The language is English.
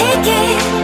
take it.